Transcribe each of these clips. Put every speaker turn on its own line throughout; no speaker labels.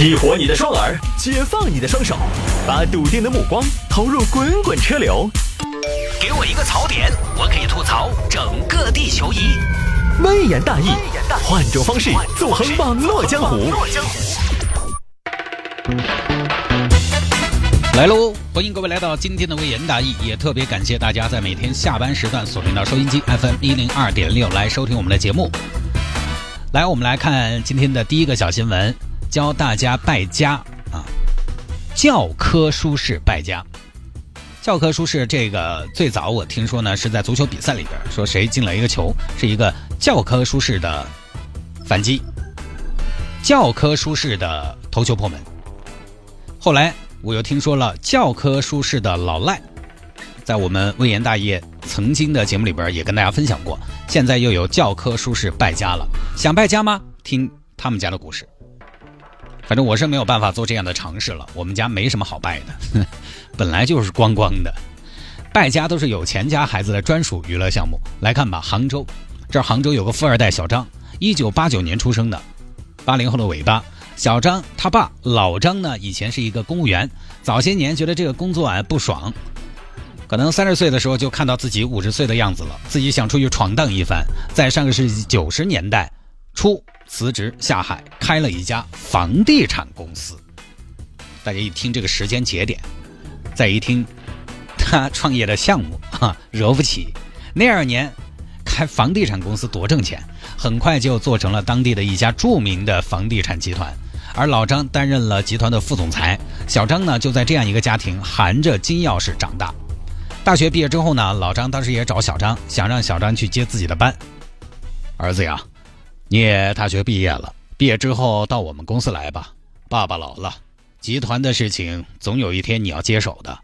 激活你的双耳，解放你的双手，把笃定的目光投入滚滚车流。
给我一个槽点，我可以吐槽整个地球仪。
微言大义，换种方式纵横网络江湖。
来喽！欢迎各位来到今天的微言大义，也特别感谢大家在每天下班时段锁定到收音机 FM 一零二点六来收听我们的节目。来，我们来看今天的第一个小新闻，教大家败家啊！教科书式败家。教科书式这个最早我听说呢是在足球比赛里边，说谁进了一个球是一个教科书式的反击，教科书式的头球破门。后来。我又听说了教科书式的老赖，在我们微言大业曾经的节目里边也跟大家分享过，现在又有教科书式败家了。想败家吗？听他们家的故事。反正我是没有办法做这样的尝试了，我们家没什么好败的，本来就是光光的。败家都是有钱家孩子的专属娱乐项目。来看吧，杭州，这杭州有个富二代小张，一九八九年出生的，八零后的尾巴。小张他爸老张呢，以前是一个公务员，早些年觉得这个工作啊不爽，可能三十岁的时候就看到自己五十岁的样子了，自己想出去闯荡一番，在上个世纪九十年代初辞职下海，开了一家房地产公司。大家一听这个时间节点，再一听他创业的项目，哈，惹不起。那二年开房地产公司多挣钱，很快就做成了当地的一家著名的房地产集团。而老张担任了集团的副总裁，小张呢就在这样一个家庭含着金钥匙长大。大学毕业之后呢，老张当时也找小张，想让小张去接自己的班。儿子呀，你也大学毕业了，毕业之后到我们公司来吧。爸爸老了，集团的事情总有一天你要接手的。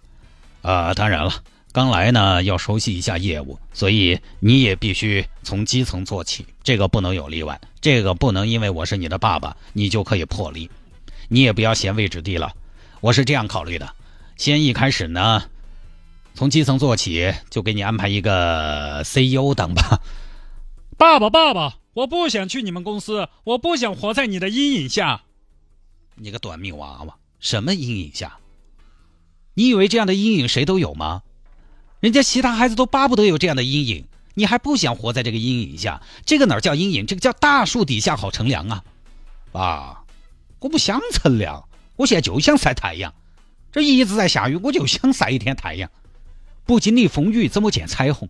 啊，当然了。刚来呢，要熟悉一下业务，所以你也必须从基层做起，这个不能有例外，这个不能因为我是你的爸爸，你就可以破例。你也不要嫌位置低了，我是这样考虑的，先一开始呢，从基层做起，就给你安排一个 CEO 当吧。
爸爸，爸爸，我不想去你们公司，我不想活在你的阴影下。
你个短命娃娃，什么阴影下？你以为这样的阴影谁都有吗？人家其他孩子都巴不得有这样的阴影，你还不想活在这个阴影下？这个哪叫阴影？这个叫大树底下好乘凉啊！爸，我不想乘凉，我现在就想晒太阳。这一直在下雨，我就想晒一天太阳。不经历风雨，怎么见彩虹？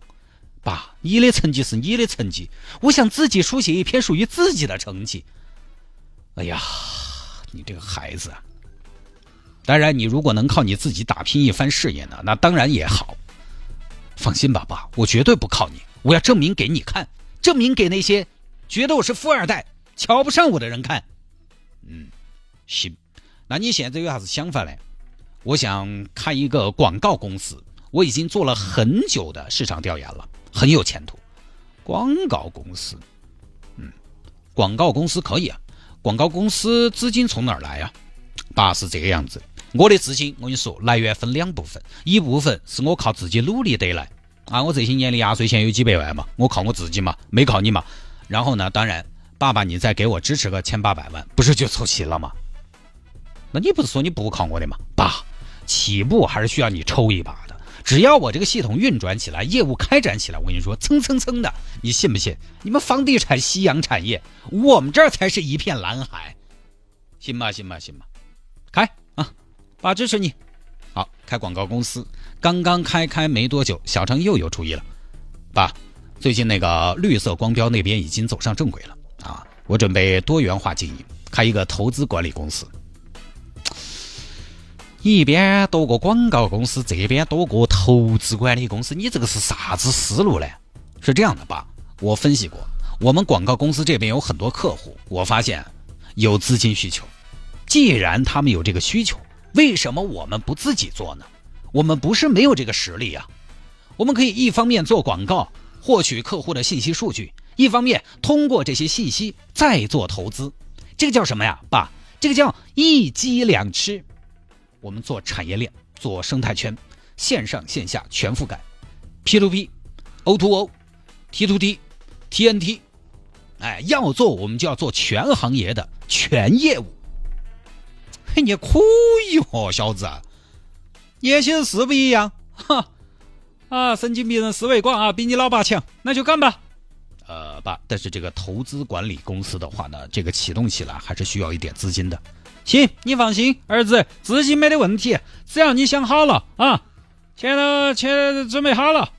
爸，你的成绩是你的成绩，我想自己书写一篇属于自己的成绩。哎呀，你这个孩子啊！当然，你如果能靠你自己打拼一番事业呢，那当然也好。放心吧，爸，我绝对不靠你。我要证明给你看，证明给那些觉得我是富二代、瞧不上我的人看。嗯，行。那你现在有啥子想法呢？我想开一个广告公司，我已经做了很久的市场调研了，很有前途。广告公司，嗯，广告公司可以啊。广告公司资金从哪儿来啊？爸是这个样子。我的资金，我跟你说，来源分两部分，一部分是我靠自己努力得来啊，我这些年的压岁钱有几百万嘛，我靠我自己嘛，没靠你嘛。然后呢，当然，爸爸你再给我支持个千八百万，不是就凑齐了吗？那你不是说你不靠我的吗？爸，起步还是需要你抽一把。只要我这个系统运转起来，业务开展起来，我跟你说，蹭蹭蹭的，你信不信？你们房地产夕阳产业，我们这儿才是一片蓝海，信吧，信吧，信吧，开啊。爸支持你，好开广告公司。刚刚开开没多久，小张又有主意了。爸，最近那个绿色光标那边已经走上正轨了啊！我准备多元化经营，开一个投资管理公司。一边多个广告公司，这边多个投资管理公司，你这个是啥子思路呢？是这样的，爸，我分析过，我们广告公司这边有很多客户，我发现有资金需求。既然他们有这个需求，为什么我们不自己做呢？我们不是没有这个实力啊。我们可以一方面做广告，获取客户的信息数据，一方面通过这些信息再做投资。这个叫什么呀，爸？这个叫一鸡两吃。我们做产业链，做生态圈，线上线下全覆盖，P to P、O to O、T to T、TNT。哎，要做我们就要做全行业的全业务。嘿你可以哦，小子，年轻人是不一样。
哈啊，神经病人思维广啊，比你老爸强，那就干吧。
呃，爸，但是这个投资管理公司的话呢，这个启动起来还是需要一点资金的。
行，你放心，儿子，资金没得问题，只要你想好了啊，钱都钱准备好了，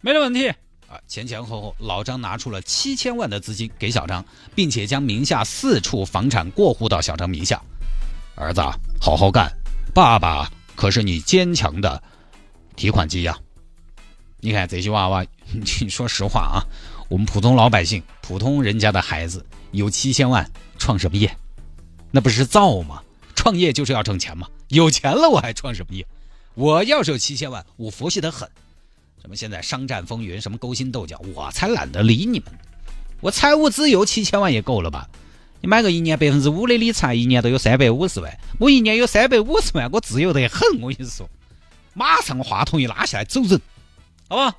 没得问题。
啊，前前后后，老张拿出了七千万的资金给小张，并且将名下四处房产过户到小张名下。儿子，好好干，爸爸可是你坚强的提款机呀！你看这些娃娃，你说实话啊，我们普通老百姓、普通人家的孩子有七千万，创什么业？那不是造吗？创业就是要挣钱嘛，有钱了我还创什么业？我要是有七千万，我佛系的很。什么现在商战风云，什么勾心斗角，我才懒得理你们。我财务自由七千万也够了吧？你买个一年百分之五的理财，一年都有三百五十万。我一年有三百五十万，我自由得很。我跟你说，马上话筒一拉下来走人，好吧？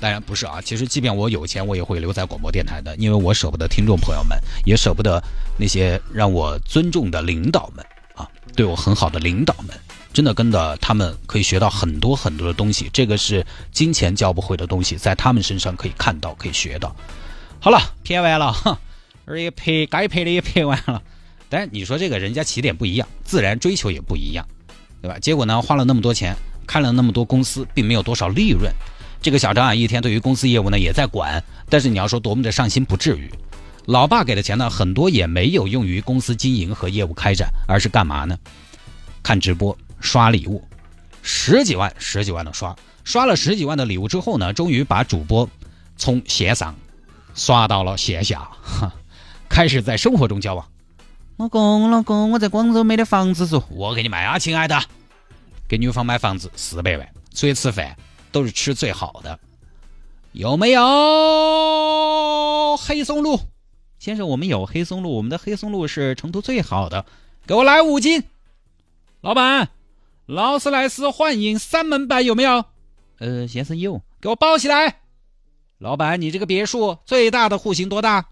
当然不是啊，其实即便我有钱，我也会留在广播电台的，因为我舍不得听众朋友们，也舍不得那些让我尊重的领导们啊，对我很好的领导们。真的跟着他们可以学到很多很多的东西，这个是金钱教不会的东西，在他们身上可以看到，可以学到。好了，拍完了，哈，而且拍该拍的也拍完了。但是你说这个人家起点不一样，自然追求也不一样，对吧？结果呢，花了那么多钱，开了那么多公司，并没有多少利润。这个小张啊，一天对于公司业务呢也在管，但是你要说多么的上心，不至于。老爸给的钱呢，很多也没有用于公司经营和业务开展，而是干嘛呢？看直播。刷礼物，十几万、十几万的刷，刷了十几万的礼物之后呢，终于把主播从线上刷到了线下，哈，开始在生活中交往。老公，老公，我在广州没得房子住，我给你买啊，亲爱的，给女方买房子四百万，出去吃饭都是吃最好的。有没有黑松露？先生，我们有黑松露，我们的黑松露是成都最好的，给我来五斤。
老板。劳斯莱斯幻影三门版有没有？
呃，先生有，
给我包起来。老板，你这个别墅最大的户型多大？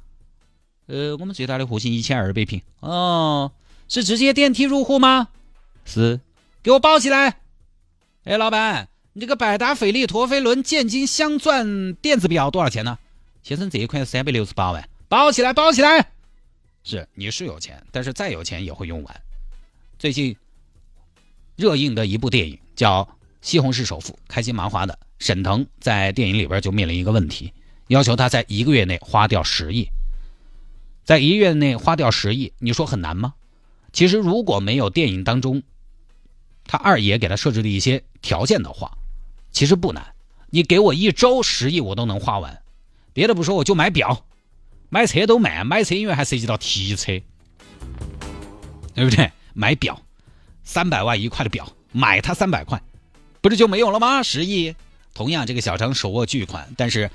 呃，我们最大的户型一千二百平。
哦，是直接电梯入户吗？
是，
给我包起来。哎，老板，你这个百达翡丽陀飞轮建金镶钻电子表多少钱呢？
先生，这一款三百六十八万。
包起来，包起来。
是，你是有钱，但是再有钱也会用完。最近。热映的一部电影叫《西红柿首富》，开心麻花的沈腾在电影里边就面临一个问题，要求他在一个月内花掉十亿，在一个月内花掉十亿，你说很难吗？其实如果没有电影当中他二爷给他设置的一些条件的话，其实不难。你给我一周十亿，我都能花完。别的不说，我就买表，买车都慢，买车因为还涉及到提车，对不对？买表。三百万一块的表，买它三百块，不是就没有了吗？十亿。同样，这个小张手握巨款，但是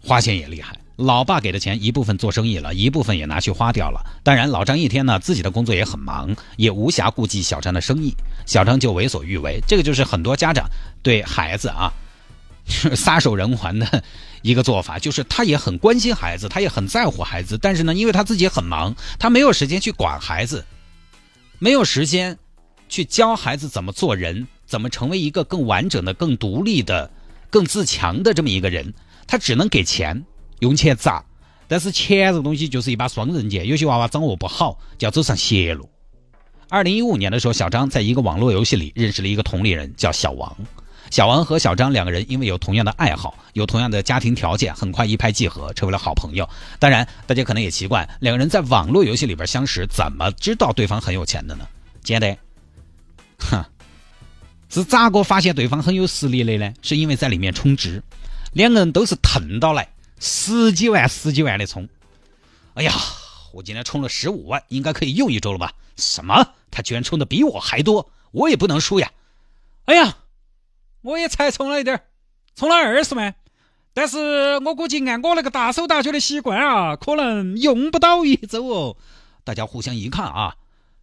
花钱也厉害。老爸给的钱一部分做生意了，一部分也拿去花掉了。当然，老张一天呢自己的工作也很忙，也无暇顾及小张的生意，小张就为所欲为。这个就是很多家长对孩子啊 撒手人寰的一个做法，就是他也很关心孩子，他也很在乎孩子，但是呢，因为他自己很忙，他没有时间去管孩子，没有时间。去教孩子怎么做人，怎么成为一个更完整的、更独立的、更自强的这么一个人，他只能给钱，用钱砸。但是钱这个东西就是一把双刃剑，有些娃娃掌握不好，就要走上邪路。二零一五年的时候，小张在一个网络游戏里认识了一个同龄人，叫小王。小王和小张两个人因为有同样的爱好，有同样的家庭条件，很快一拍即合，成为了好朋友。当然，大家可能也奇怪，两个人在网络游戏里边相识，怎么知道对方很有钱的呢？简单。哼，是咋个发现对方很有实力的呢？是因为在里面充值，两个人都是腾到来十几万、十几万的充。哎呀，我今天充了十五万，应该可以用一周了吧？什么？他居然充的比我还多，我也不能输呀！
哎呀，我也才充了一点充了二十万，但是我估计按我那个大手大脚的习惯啊，可能用不到一周哦。
大家互相一看啊。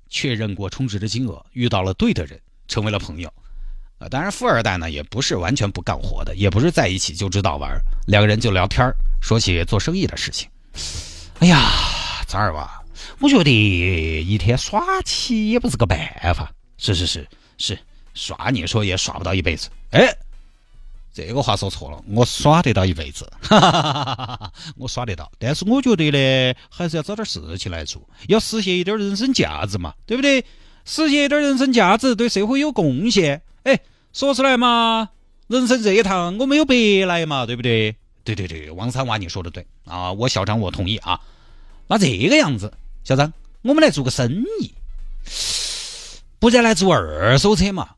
确认过充值的金额，遇到了对的人，成为了朋友。啊，当然富二代呢也不是完全不干活的，也不是在一起就知道玩。两个人就聊天儿说起做生意的事情。哎呀，咱儿吧，我觉得一天耍起也不是个办法。是是是是，耍你说也耍不到一辈子。哎，这个话说错了，我耍得到一辈子，哈哈哈哈！我耍得到，但是我觉得呢，还是要找点事情来做，要实现一点人生价值嘛，对不对？实现一点人生价值，对社会有贡献。哎，说出来嘛，人生这一趟我没有白来嘛，对不对？对对对，王三娃你说的对啊，我小张我同意啊。那这个样子，小张，我们来做个生意，不再来做二手车嘛？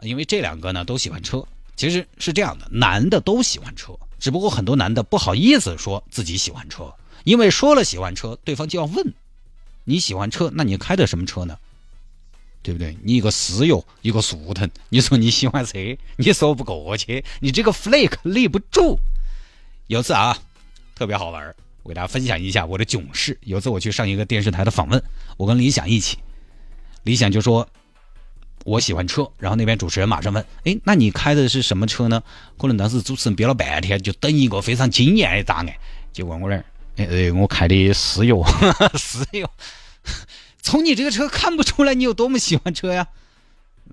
因为这两个呢都喜欢车，其实是这样的，男的都喜欢车，只不过很多男的不好意思说自己喜欢车，因为说了喜欢车，对方就要问你喜欢车，那你开的什么车呢？对不对？你一个私有，一个速腾，你说你喜欢车，你说不过去，你这个 flake 立不住。有次啊，特别好玩我给大家分享一下我的囧事。有次我去上一个电视台的访问，我跟李想一起，李想就说我喜欢车，然后那边主持人马上问：“哎，那你开的是什么车呢？”可能当时主持人憋了半天，就等一个非常惊艳的答案，就问我那儿：“哎，我开的私有，私有。从你这个车看不出来你有多么喜欢车呀。”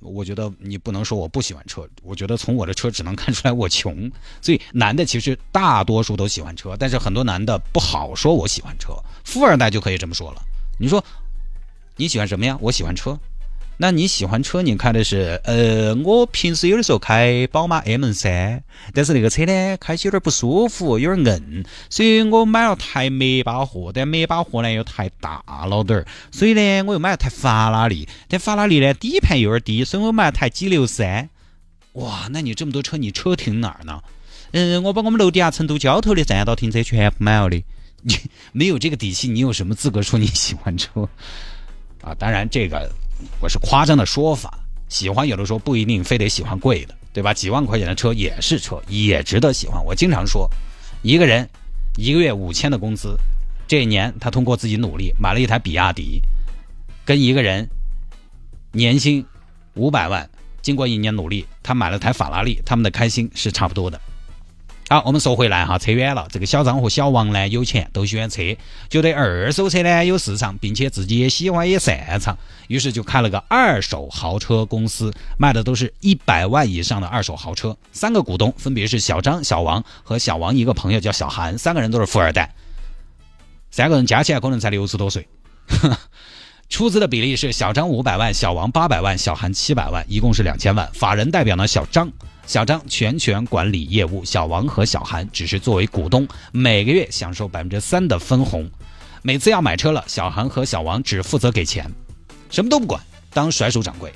我觉得你不能说我不喜欢车，我觉得从我的车只能看出来我穷。所以男的其实大多数都喜欢车，但是很多男的不好说我喜欢车。富二代就可以这么说了。你说你喜欢什么呀？我喜欢车。那你喜欢车？你开的是？呃，我平时有的时候开宝马 M 三，但是那个车呢，开起有点不舒服，有点硬，所以我买了台迈巴赫，但迈巴赫呢又太大了点儿，所以呢我又买了台法拉利，但法拉利呢底盘有点低，所以我买了台 G 六三。哇，那你这么多车，你车停哪儿呢？嗯，我把我们楼底下成都交头的占道停车全部买了的。你 没有这个底气，你有什么资格说你喜欢车？啊，当然这个。我是夸张的说法，喜欢有的时候不一定非得喜欢贵的，对吧？几万块钱的车也是车，也值得喜欢。我经常说，一个人一个月五千的工资，这一年他通过自己努力买了一台比亚迪，跟一个人年薪五百万，经过一年努力他买了台法拉利，他们的开心是差不多的。好，我们说回来哈，扯远了。这个小张和小王呢，有钱都喜欢车，觉得二手车呢有市场，并且自己也喜欢也擅长，于是就开了个二手豪车公司，卖的都是一百万以上的二手豪车。三个股东分别是小张、小王和小王一个朋友叫小韩，三个人都是富二代，三个人加起来可能才六十多岁。出资的比例是小张五百万，小王八百万，小韩七百万，一共是两千万。法人代表呢，小张。小张全权管理业务，小王和小韩只是作为股东，每个月享受百分之三的分红。每次要买车了，小韩和小王只负责给钱，什么都不管，当甩手掌柜。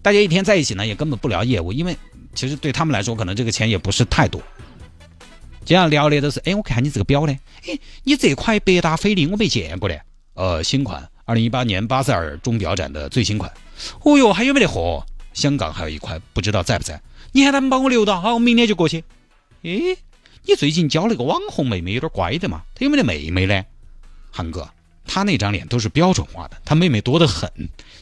大家一天在一起呢，也根本不聊业务，因为其实对他们来说，可能这个钱也不是太多。经常聊的都是，哎，我看你这个表呢，哎，你这块百达翡丽我没见过的，呃，新款，二零一八年巴塞尔钟表展的最新款。哦哟，还有没得货？香港还有一块，不知道在不在。你喊他们帮我留到，好，我明天就过去。诶，你最近交了个网红妹妹，有点乖的嘛？他有没得妹妹呢？韩哥，他那张脸都是标准化的，他妹妹多得很，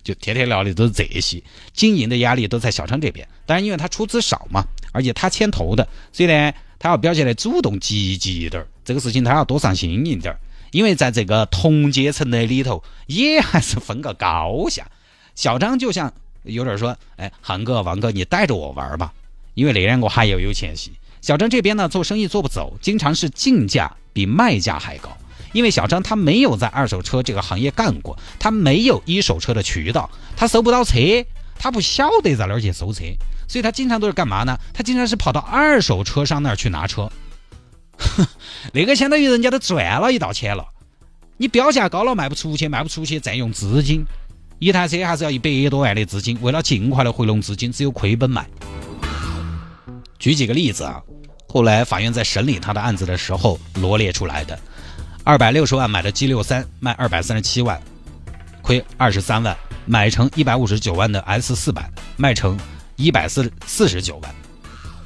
就天天聊的都是这些。经营的压力都在小张这边，当然因为他出资少嘛，而且他牵头的，所以呢，他要表现的主动积极一点儿。这个事情他要多上心一点，因为在这个同阶层的里头，也还是分个高下。小张就像有点说，哎，韩哥、王哥，你带着我玩吧。因为那两个还要有钱些，小张这边呢做生意做不走，经常是进价比卖价还高。因为小张他没有在二手车这个行业干过，他没有一手车的渠道，他收不到车，他不晓得在哪儿去收车，所以他经常都是干嘛呢？他经常是跑到二手车商那儿去拿车，那个相当于人家都赚了一道钱了。你标价高了卖不出去，卖不出去占用资金，一台车还是要一百多万的资金，为了尽快的回笼资金，只有亏本卖。举几个例子啊，后来法院在审理他的案子的时候罗列出来的：二百六十万买的 G 六三卖二百三十七万，亏二十三万；买成一百五十九万的 S 四百卖成一百四四十九万。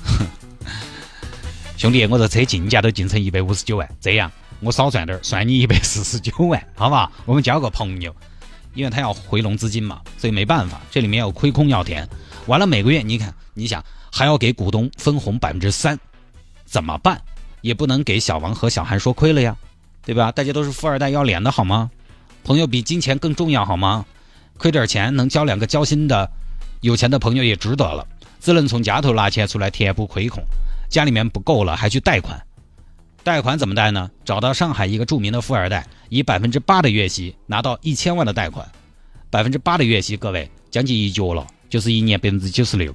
兄弟，我这车进价都进成一百五十九万，这样我少赚点，算你一百四十九万，好吧？我们交个朋友，因为他要回笼资金嘛，所以没办法，这里面有亏空要填。完了每个月，你看，你想。还要给股东分红百分之三，怎么办？也不能给小王和小韩说亏了呀，对吧？大家都是富二代，要脸的好吗？朋友比金钱更重要，好吗？亏点钱能交两个交心的、有钱的朋友也值得了。只能从家头拿钱出来填补亏空，家里面不够了还去贷款。贷款怎么贷呢？找到上海一个著名的富二代，以百分之八的月息拿到一千万的贷款。百分之八的月息，各位将近一角了，就是一年百分之九十六。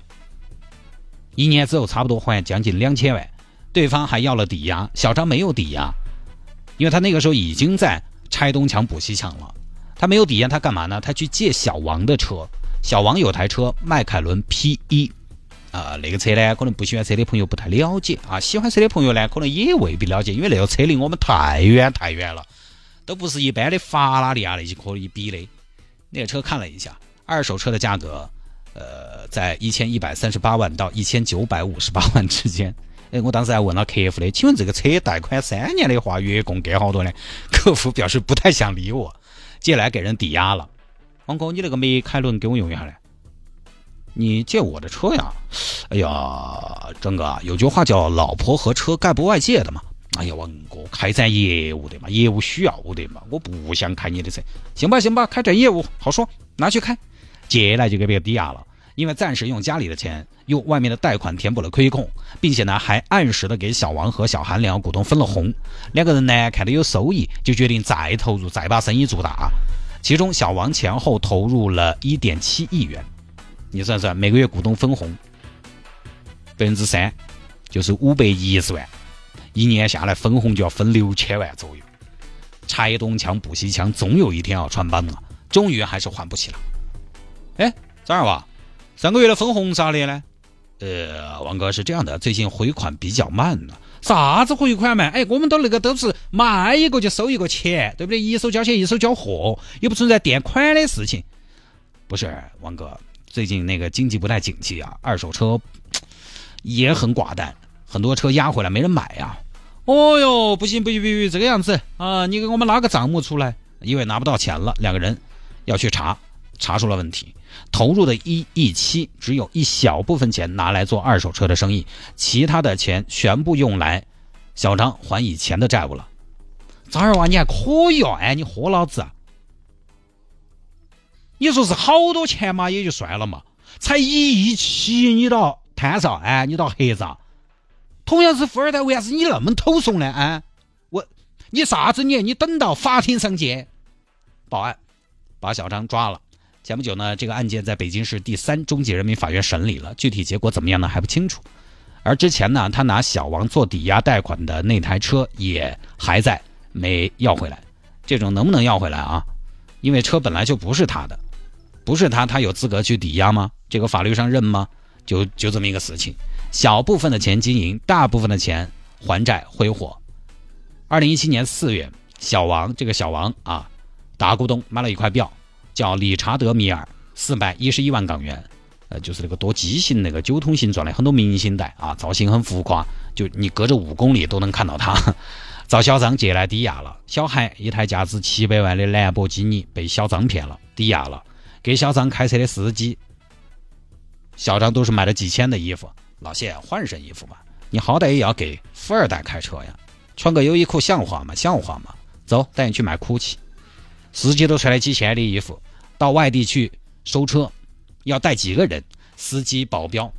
一年之后差不多还将近两千万。对方还要了抵押，小张没有抵押，因为他那个时候已经在拆东墙补西墙了。他没有抵押，他干嘛呢？他去借小王的车。小王有台车迈凯伦 P 一。啊，那个车呢，可能不喜欢车的朋友不太了解啊，喜欢车的朋友呢，可能也未必了解，因为那个车离我们太远太远了，都不是一般的法拉利啊那些可以比的。那个车看了一下，二手车的价格，呃，在一千一百三十八万到一千九百五十八万之间。哎，我当时还问了客服的，请问这个车贷款三年的话，月供给好多呢？客服表示不太想理我，借来给人抵押了。王哥，你那个迈凯伦给我用一下呢？你借我的车呀？哎呀，张哥，有句话叫“老婆和车概不外借”的嘛。哎呀，王哥，开展业务的嘛，业务需要的嘛，我不想开你的车。行吧，行吧，开展业务好说，拿去开。借来就给别人抵押了，因为暂时用家里的钱，用外面的贷款填补了亏空，并且呢，还按时的给小王和小韩两个股东分了红。两个人呢，看到有收益，就决定再投入，再把生意做大。其中，小王前后投入了一点七亿元。你算算，每个月股东分红百分之三，就是五百一十万，一年下来分红就要分六千万左右。拆东墙补西墙，总有一天要穿帮了。终于还是还不起了。哎，张二娃，上个月的分红咋的呢？呃，王哥是这样的，最近回款比较慢呢。
啥子回款慢？哎，我们都那个都是卖一个就收一个钱，对不对？一手交钱一手交货，又不存在垫款的事情。
不是，王哥。最近那个经济不太景气啊，二手车也很寡淡，很多车压回来没人买呀。
哦哟，不行不行不行，这个样子啊，你给我们拿个账目出来，
因为拿不到钱了，两个人要去查，查出了问题，投入的一亿七，只有一小部分钱拿来做二手车的生意，其他的钱全部用来小张还以前的债务了。
张二娃，你还可以哦，哎，你豁老子。你说是好多钱嘛，也就算了嘛，才一亿七，你倒摊上，哎，你倒黑子。同样是富二代，为啥子你那么偷怂呢？啊，我，你啥子你？你等到法庭上见。
报案，把小张抓了。前不久呢，这个案件在北京市第三中级人民法院审理了，具体结果怎么样呢？还不清楚。而之前呢，他拿小王做抵押贷款的那台车也还在，没要回来。这种能不能要回来啊？因为车本来就不是他的。不是他，他有资格去抵押吗？这个法律上认吗？就就这么一个事情。小部分的钱经营，大部分的钱还债挥霍。二零一七年四月，小王这个小王啊，大股东买了一块表，叫理查德米尔，四百一十一万港元，呃，就是那个多畸形那个酒桶形状的，很多明星戴啊，造型很浮夸，就你隔着五公里都能看到它。遭小张借来抵押了。小孩一台价值七百万的兰博基尼被小张骗了，抵押了。给小张开车的司机，小张都是买了几千的衣服。老谢换身衣服吧，你好歹也要给富二代开车呀，穿个优衣库像话吗？像话吗？走，带你去买 GUCCI。司机都穿了几千的衣服，到外地去收车，要带几个人？司机、保镖。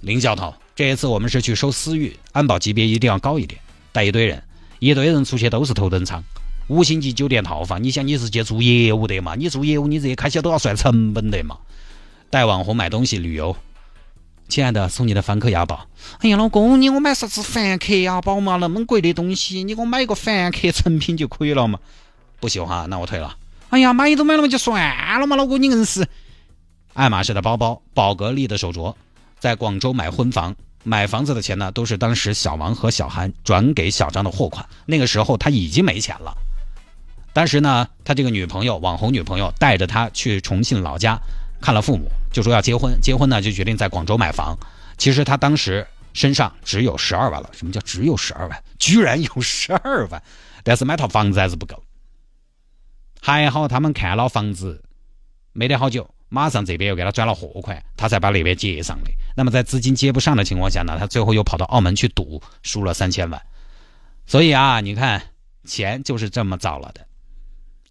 林教头，这一次我们是去收私域，安保级别一定要高一点，带一堆人，一堆人出去都是头等舱。五星级酒店套房，你想你是去做业务的嘛？你做业务，你这些开销都要算成本的嘛？带网红买东西旅游，亲爱的，送你的凡客雅宝。
哎呀，老公，你给我买啥子凡客雅宝嘛？那么贵的东西，你给我买一个凡客成品就可以了嘛？
不喜欢，那我退了。
哎呀，买都买了嘛，就算了嘛，老公，你硬是。
爱马仕的包包，宝格丽的手镯，在广州买婚房。买房子的钱呢，都是当时小王和小韩转给小张的货款。那个时候他已经没钱了。当时呢，他这个女朋友，网红女朋友，带着他去重庆老家看了父母，就说要结婚。结婚呢，就决定在广州买房。其实他当时身上只有十二万了。什么叫只有十二万？居然有十二万！但是买套房子还是不够。还好他们看了房子没得好久，马上这边又给他转了货款，他才把那边结上的。那么在资金接不上的情况下呢，他最后又跑到澳门去赌，输了三千万。所以啊，你看钱就是这么造了的。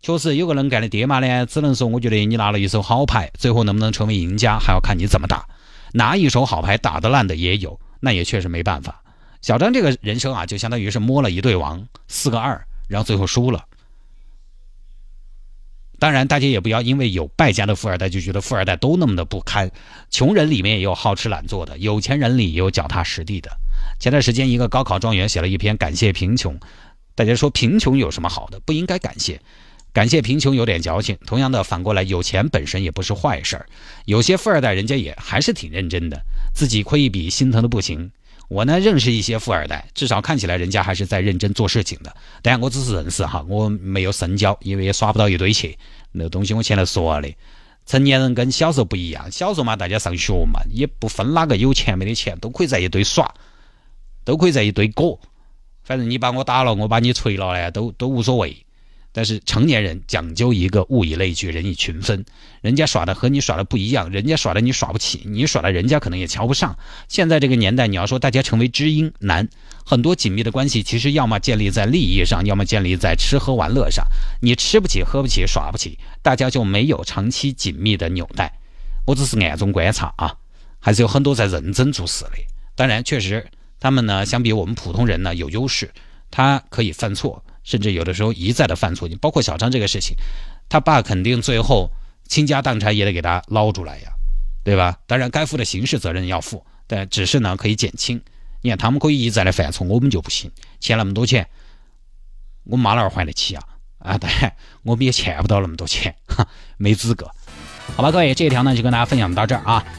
确实有个能干的爹妈呢，只能说我觉得你拿了一手好牌，最后能不能成为赢家，还要看你怎么打。拿一手好牌打得烂的也有，那也确实没办法。小张这个人生啊，就相当于是摸了一对王，四个二，然后最后输了。当然，大家也不要因为有败家的富二代就觉得富二代都那么的不堪。穷人里面也有好吃懒做的，有钱人里也有脚踏实地的。前段时间，一个高考状元写了一篇感谢贫穷，大家说贫穷有什么好的？不应该感谢，感谢贫穷有点矫情。同样的，反过来，有钱本身也不是坏事儿。有些富二代人家也还是挺认真的，自己亏一笔心疼的不行。我呢认识一些富二代，至少看起来人家还是在认真做事情的。但我只是认识哈，我没有深交，因为也耍不到一堆去。那东西我前头说了的，成年人跟小时候不一样。小时候嘛，大家上学嘛，也不分哪个有钱没得钱，都可以在一堆耍，都可以在一堆过。反正你把我打了，我把你锤了呢，都都无所谓。但是成年人讲究一个物以类聚，人以群分。人家耍的和你耍的不一样，人家耍的你耍不起，你耍的人家可能也瞧不上。现在这个年代，你要说大家成为知音难，很多紧密的关系其实要么建立在利益上，要么建立在吃喝玩乐上。你吃不起，喝不起，耍不起，大家就没有长期紧密的纽带。我只是暗中观察啊，还是有很多在认真做事的。当然，确实他们呢，相比我们普通人呢有优势，他可以犯错。甚至有的时候一再的犯错，你包括小张这个事情，他爸肯定最后倾家荡产也得给他捞出来呀，对吧？当然该负的刑事责任要负，但只是呢可以减轻。你看他们可以一再的犯错，我们就不行，欠那么多钱，我妈哪儿还得起啊？啊，当然我们也欠不到那么多钱，哈，没资格。好吧，各位，这一条呢就跟大家分享到这儿啊。